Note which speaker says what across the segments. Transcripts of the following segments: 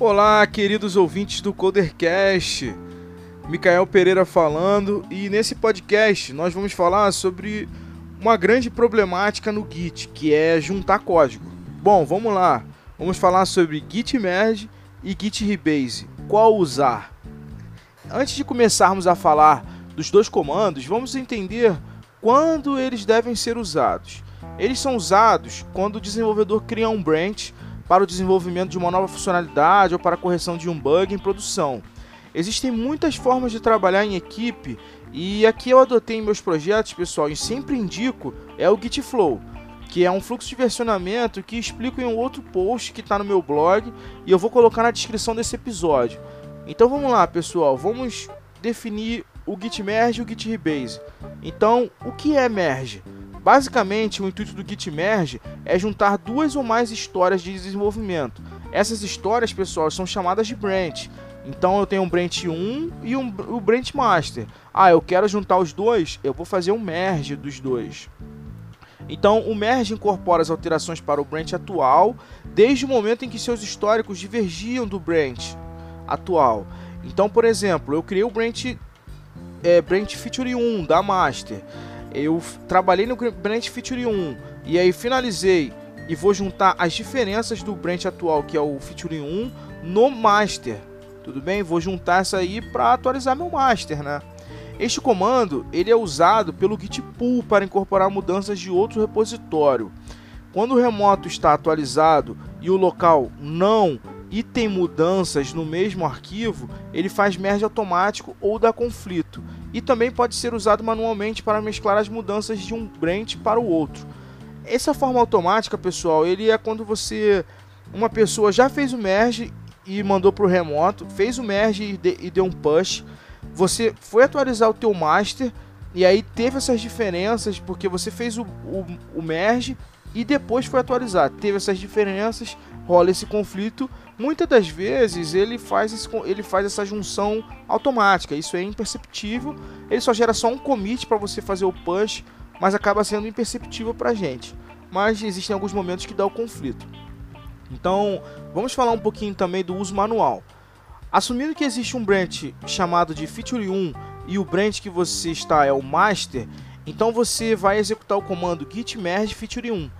Speaker 1: Olá, queridos ouvintes do Codercast. Micael Pereira falando e nesse podcast nós vamos falar sobre uma grande problemática no Git, que é juntar código. Bom, vamos lá. Vamos falar sobre Git Merge e Git Rebase. Qual usar? Antes de começarmos a falar dos dois comandos, vamos entender quando eles devem ser usados. Eles são usados quando o desenvolvedor cria um branch para o desenvolvimento de uma nova funcionalidade ou para a correção de um bug em produção. Existem muitas formas de trabalhar em equipe e aqui eu adotei em meus projetos, pessoal, e sempre indico, é o Git Flow, que é um fluxo de versionamento que explico em um outro post que está no meu blog e eu vou colocar na descrição desse episódio. Então vamos lá, pessoal, vamos definir o Git Merge e o Git Rebase. Então, o que é merge? Basicamente, o intuito do Git Merge é juntar duas ou mais histórias de desenvolvimento. Essas histórias, pessoal, são chamadas de branch. Então eu tenho um branch 1 e um, o branch master. Ah, eu quero juntar os dois, eu vou fazer um merge dos dois. Então o merge incorpora as alterações para o branch atual, desde o momento em que seus históricos divergiam do branch atual. Então, por exemplo, eu criei o branch, é, branch feature 1 da master. Eu trabalhei no branch feature 1 e aí finalizei e vou juntar as diferenças do branch atual, que é o feature 1, no master tudo bem? Vou juntar essa aí para atualizar meu master, né? Este comando ele é usado pelo Git Pull para incorporar mudanças de outro repositório. Quando o remoto está atualizado e o local não e tem mudanças no mesmo arquivo, ele faz merge automático ou dá conflito. E também pode ser usado manualmente para mesclar as mudanças de um branch para o outro. Essa forma automática, pessoal, ele é quando você uma pessoa já fez o merge e mandou para o remoto, fez o merge e, de, deu um push. Você foi atualizar o teu master e aí teve essas diferenças porque você fez o, o, o merge e depois foi atualizar. Teve essas diferenças, rola esse conflito. Muitas das vezes ele faz, esse, ele faz essa junção automática. Isso é imperceptível. Ele só gera só um commit para você fazer o push, mas acaba sendo imperceptível para a gente. Mas existem alguns momentos que dá o conflito. Então, vamos falar um pouquinho também do uso manual. Assumindo que existe um branch chamado de feature 1 e o branch que você está é o master, então você vai executar o comando git merge feature 1.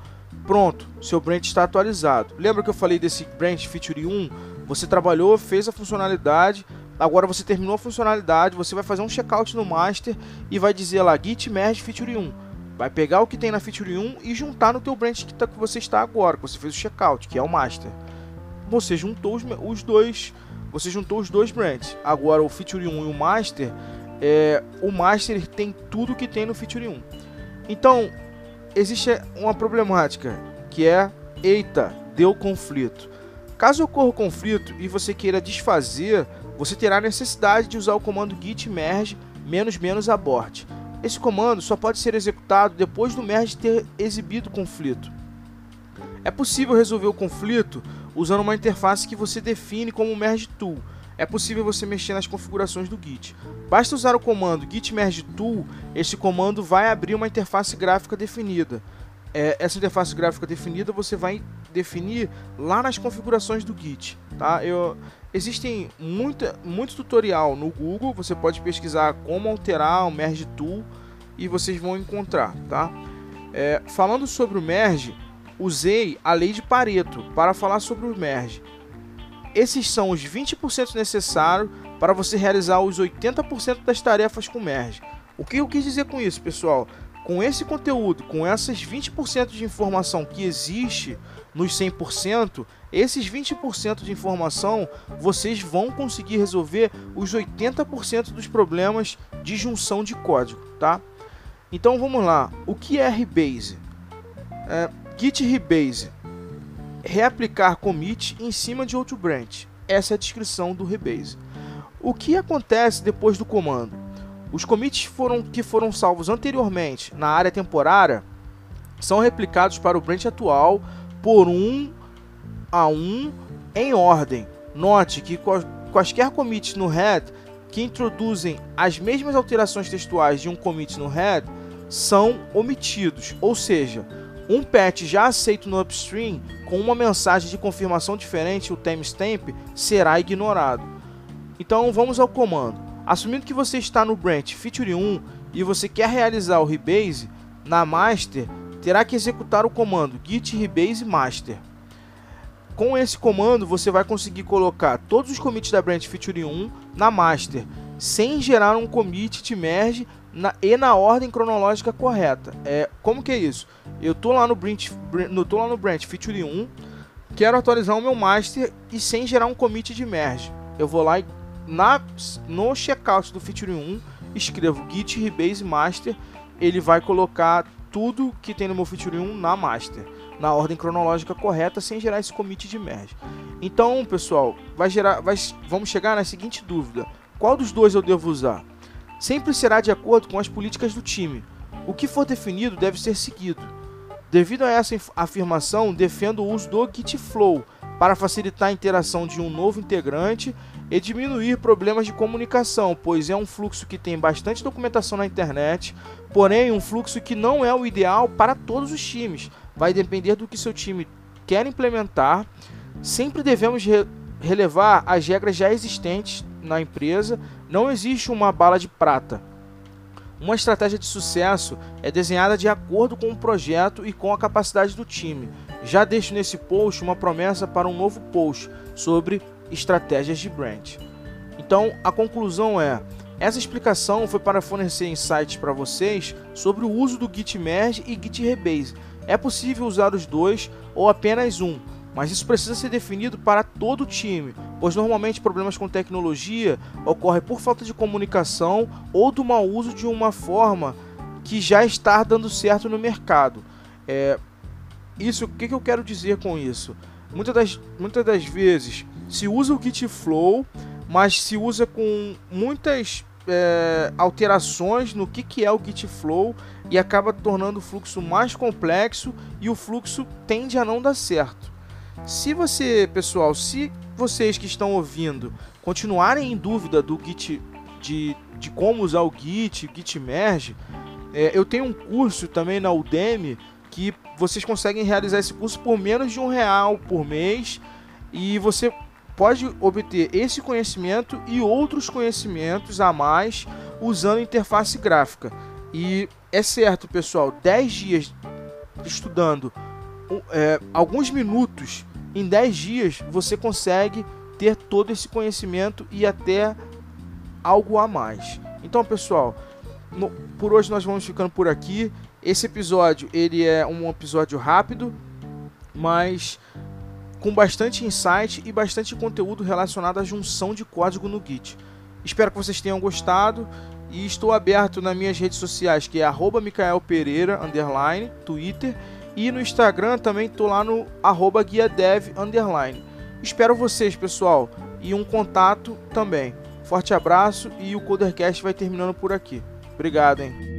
Speaker 1: Pronto, seu branch está atualizado. Lembra que eu falei desse branch feature 1? Você trabalhou, fez a funcionalidade, agora você terminou a funcionalidade, você vai fazer um checkout no master e vai dizer lá git merge feature 1 vai pegar o que tem na feature 1 e juntar no teu branch que, tá, que você está agora, que você fez o checkout, que é o master. Você juntou os, os dois, você juntou os dois branches. Agora o feature 1 e o master, é, o master tem tudo que tem no feature 1. Então, existe uma problemática que é, eita, deu conflito. Caso ocorra conflito e você queira desfazer, você terá necessidade de usar o comando git merge menos menos abort. Esse comando só pode ser executado depois do merge ter exibido o conflito. É possível resolver o conflito usando uma interface que você define como merge tool. É possível você mexer nas configurações do Git. Basta usar o comando git merge tool, esse comando vai abrir uma interface gráfica definida. É, essa interface gráfica definida você vai definir lá nas configurações do Git, tá? Eu, existem muita, muito tutorial no Google, você pode pesquisar como alterar o Merge Tool e vocês vão encontrar, tá? É, falando sobre o Merge, usei a lei de Pareto para falar sobre o Merge. Esses são os 20% necessários para você realizar os 80% das tarefas com Merge. O que eu quis dizer com isso, pessoal? Com esse conteúdo, com essas 20% de informação que existe nos 100%, esses 20% de informação vocês vão conseguir resolver os 80% dos problemas de junção de código, tá? Então vamos lá. O que é rebase? É, git rebase. Reaplicar commit em cima de outro branch. Essa é a descrição do rebase. O que acontece depois do comando? Os commits foram, que foram salvos anteriormente na área temporária são replicados para o branch atual por um a um em ordem. Note que quaisquer commits no head que introduzem as mesmas alterações textuais de um commit no head são omitidos, ou seja, Um patch já aceito no upstream com uma mensagem de confirmação diferente, o timestamp, será ignorado. Então vamos ao comando. Assumindo que você está no branch feature 1 e você quer realizar o rebase, na master terá que executar o comando git rebase master. Com esse comando você vai conseguir colocar todos os commits da branch feature 1 na master, sem gerar um commit de merge na, e na ordem cronológica correta. É, como que é isso? Eu tô lá no branch, no, tô lá no branch feature 1, quero atualizar o meu master e sem gerar um commit de merge. Eu vou lá e na, no checkout do feature 1 escrevo git rebase master, ele vai colocar tudo que tem no meu feature 1 na master, na ordem cronológica correta, sem gerar esse commit de merge. Então, pessoal, vai gerar, vai, vamos chegar na seguinte dúvida: qual dos dois eu devo usar? Sempre será de acordo com as políticas do time. O que for definido deve ser seguido. Devido a essa afirmação, defendo o uso do Git Flow para facilitar a interação de um novo integrante e diminuir problemas de comunicação, pois é um fluxo que tem bastante documentação na internet, porém um fluxo que não é o ideal para todos os times. Vai depender do que seu time quer implementar. Sempre devemos re relevar as regras já existentes na empresa. Não existe uma bala de prata. Uma estratégia de sucesso é desenhada de acordo com o projeto e com a capacidade do time. Já deixo nesse post uma promessa para um novo post sobre estratégias de brand. Então, a conclusão é: essa explicação foi para fornecer insights para vocês sobre o uso do Git Merge e Git Rebase. É possível usar os dois ou apenas um, mas isso precisa ser definido para todo o time, pois normalmente problemas com tecnologia ocorrem por falta de comunicação ou do mau uso de uma forma que já está dando certo no mercado. É, isso, o que, que eu quero dizer com isso? Muitas das, muitas das vezes se usa o Git Flow, mas se usa com muitas é, alterações no que, que é o Git Flow e acaba tornando o fluxo mais complexo e o fluxo tende a não dar certo. Se você, pessoal, se vocês que estão ouvindo continuarem em dúvida do Git de, de como usar o Git, Git Merge, é, eu tenho um curso também na Udemy que vocês conseguem realizar esse curso por menos de um real por mês e você pode obter esse conhecimento e outros conhecimentos a mais usando interface gráfica. E é certo, pessoal, 10 dias estudando é, alguns minutos, em 10 dias você consegue ter todo esse conhecimento e até algo a mais. Então, pessoal, no, por hoje nós vamos ficando por aqui. Esse episódio ele é um episódio rápido, mas com bastante insight e bastante conteúdo relacionado à junção de código no Git. Espero que vocês tenham gostado e estou aberto nas minhas redes sociais, que é arroba Pereira, underline, Twitter, e no Instagram também estou lá no arroba guiadev, underline. Espero vocês, pessoal, e um contato também. Forte abraço e o Codercast vai terminando por aqui. Obrigado, hein?